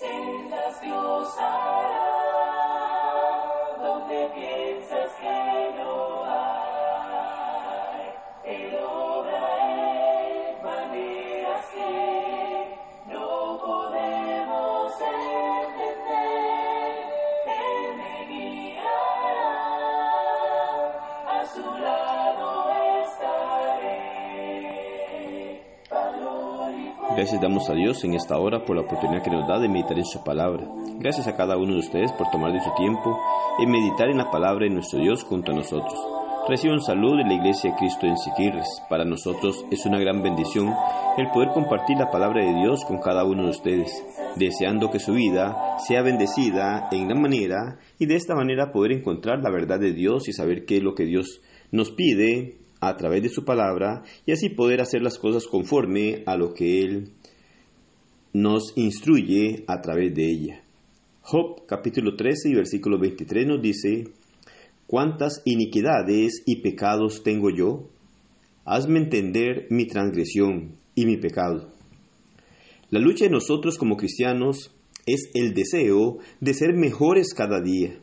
se las gozará. Gracias damos a Dios en esta hora por la oportunidad que nos da de meditar en su palabra. Gracias a cada uno de ustedes por tomar de su tiempo en meditar en la palabra de nuestro Dios junto a nosotros. Reciban un saludo de la Iglesia de Cristo en Siquirres. Para nosotros es una gran bendición el poder compartir la palabra de Dios con cada uno de ustedes, deseando que su vida sea bendecida en gran manera y de esta manera poder encontrar la verdad de Dios y saber qué es lo que Dios nos pide a través de su palabra y así poder hacer las cosas conforme a lo que Él nos instruye a través de ella. Job capítulo 13 y versículo 23 nos dice, ¿cuántas iniquidades y pecados tengo yo? Hazme entender mi transgresión y mi pecado. La lucha de nosotros como cristianos es el deseo de ser mejores cada día.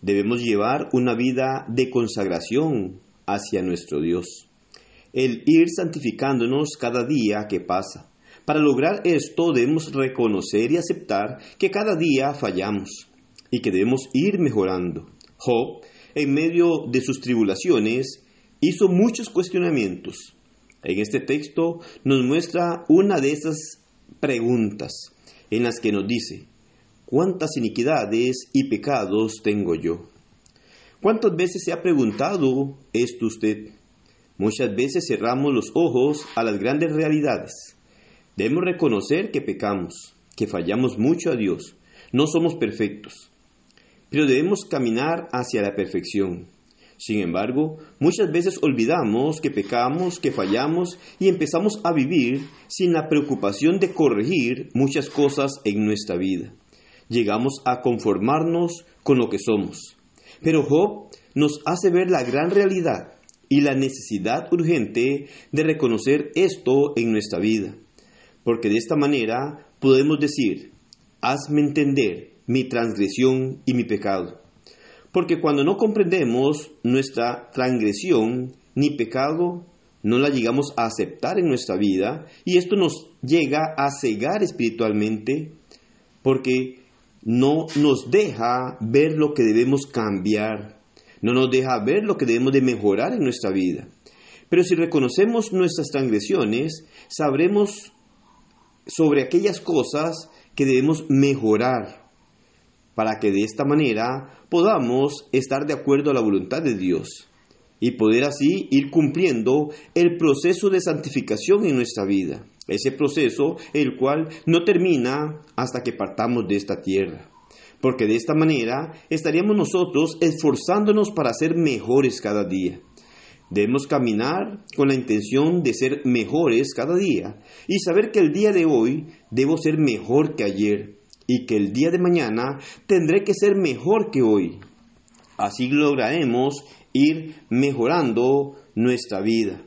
Debemos llevar una vida de consagración hacia nuestro Dios. El ir santificándonos cada día que pasa. Para lograr esto debemos reconocer y aceptar que cada día fallamos y que debemos ir mejorando. Job, en medio de sus tribulaciones, hizo muchos cuestionamientos. En este texto nos muestra una de esas preguntas en las que nos dice, ¿cuántas iniquidades y pecados tengo yo? ¿Cuántas veces se ha preguntado esto usted? Muchas veces cerramos los ojos a las grandes realidades. Debemos reconocer que pecamos, que fallamos mucho a Dios. No somos perfectos, pero debemos caminar hacia la perfección. Sin embargo, muchas veces olvidamos que pecamos, que fallamos y empezamos a vivir sin la preocupación de corregir muchas cosas en nuestra vida. Llegamos a conformarnos con lo que somos. Pero Job nos hace ver la gran realidad y la necesidad urgente de reconocer esto en nuestra vida. Porque de esta manera podemos decir, hazme entender mi transgresión y mi pecado. Porque cuando no comprendemos nuestra transgresión ni pecado, no la llegamos a aceptar en nuestra vida y esto nos llega a cegar espiritualmente porque no nos deja ver lo que debemos cambiar, no nos deja ver lo que debemos de mejorar en nuestra vida. Pero si reconocemos nuestras transgresiones, sabremos sobre aquellas cosas que debemos mejorar para que de esta manera podamos estar de acuerdo a la voluntad de Dios y poder así ir cumpliendo el proceso de santificación en nuestra vida. Ese proceso el cual no termina hasta que partamos de esta tierra. Porque de esta manera estaríamos nosotros esforzándonos para ser mejores cada día. Debemos caminar con la intención de ser mejores cada día y saber que el día de hoy debo ser mejor que ayer y que el día de mañana tendré que ser mejor que hoy. Así lograremos ir mejorando nuestra vida.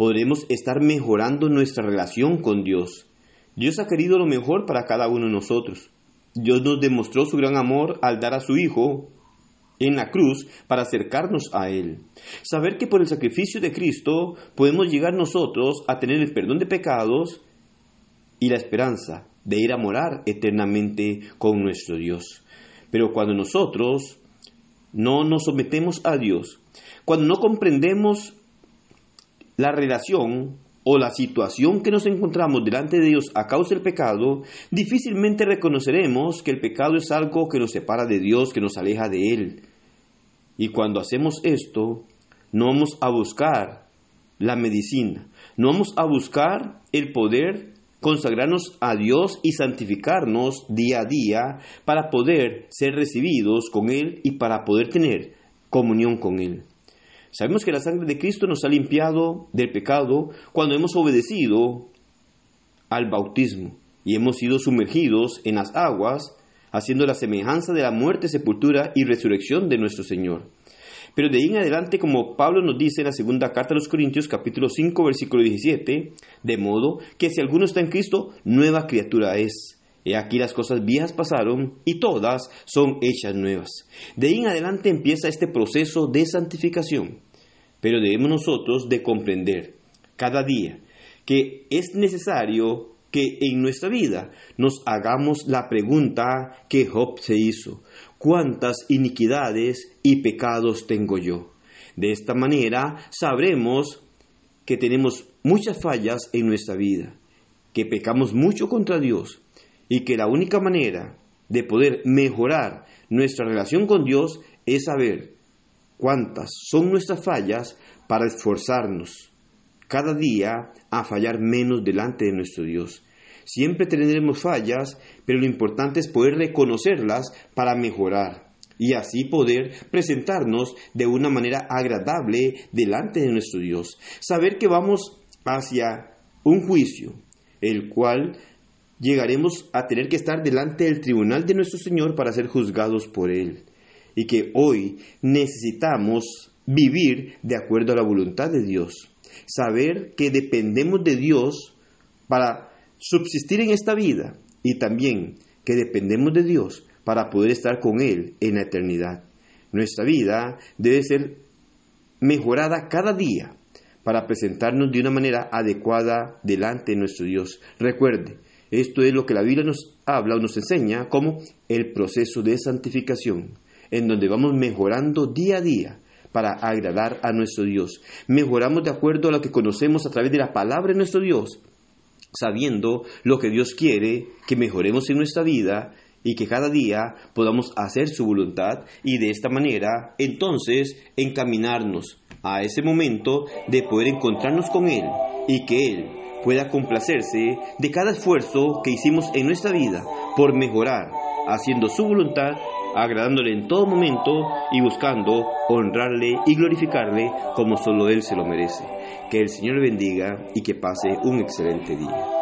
Podremos estar mejorando nuestra relación con Dios. Dios ha querido lo mejor para cada uno de nosotros. Dios nos demostró su gran amor al dar a su Hijo en la cruz para acercarnos a Él. Saber que por el sacrificio de Cristo podemos llegar nosotros a tener el perdón de pecados y la esperanza de ir a morar eternamente con nuestro Dios. Pero cuando nosotros no nos sometemos a Dios, cuando no comprendemos la relación o la situación que nos encontramos delante de Dios a causa del pecado, difícilmente reconoceremos que el pecado es algo que nos separa de Dios, que nos aleja de Él. Y cuando hacemos esto, no vamos a buscar la medicina, no vamos a buscar el poder consagrarnos a Dios y santificarnos día a día para poder ser recibidos con Él y para poder tener comunión con Él. Sabemos que la sangre de Cristo nos ha limpiado del pecado cuando hemos obedecido al bautismo y hemos sido sumergidos en las aguas, haciendo la semejanza de la muerte, sepultura y resurrección de nuestro Señor. Pero de ahí en adelante, como Pablo nos dice en la segunda carta a los Corintios, capítulo 5, versículo 17, de modo que si alguno está en Cristo, nueva criatura es. He aquí las cosas viejas pasaron y todas son hechas nuevas. De ahí en adelante empieza este proceso de santificación. Pero debemos nosotros de comprender cada día que es necesario que en nuestra vida nos hagamos la pregunta que Job se hizo. ¿Cuántas iniquidades y pecados tengo yo? De esta manera sabremos que tenemos muchas fallas en nuestra vida, que pecamos mucho contra Dios y que la única manera de poder mejorar nuestra relación con Dios es saber cuántas son nuestras fallas para esforzarnos cada día a fallar menos delante de nuestro Dios. Siempre tendremos fallas, pero lo importante es poder reconocerlas para mejorar y así poder presentarnos de una manera agradable delante de nuestro Dios. Saber que vamos hacia un juicio, el cual llegaremos a tener que estar delante del tribunal de nuestro Señor para ser juzgados por Él. Y que hoy necesitamos vivir de acuerdo a la voluntad de Dios. Saber que dependemos de Dios para subsistir en esta vida y también que dependemos de Dios para poder estar con Él en la eternidad. Nuestra vida debe ser mejorada cada día para presentarnos de una manera adecuada delante de nuestro Dios. Recuerde, esto es lo que la Biblia nos habla o nos enseña como el proceso de santificación, en donde vamos mejorando día a día para agradar a nuestro Dios. Mejoramos de acuerdo a lo que conocemos a través de la palabra de nuestro Dios, sabiendo lo que Dios quiere que mejoremos en nuestra vida y que cada día podamos hacer su voluntad y de esta manera entonces encaminarnos a ese momento de poder encontrarnos con Él y que Él pueda complacerse de cada esfuerzo que hicimos en nuestra vida por mejorar, haciendo su voluntad, agradándole en todo momento y buscando honrarle y glorificarle como solo Él se lo merece. Que el Señor bendiga y que pase un excelente día.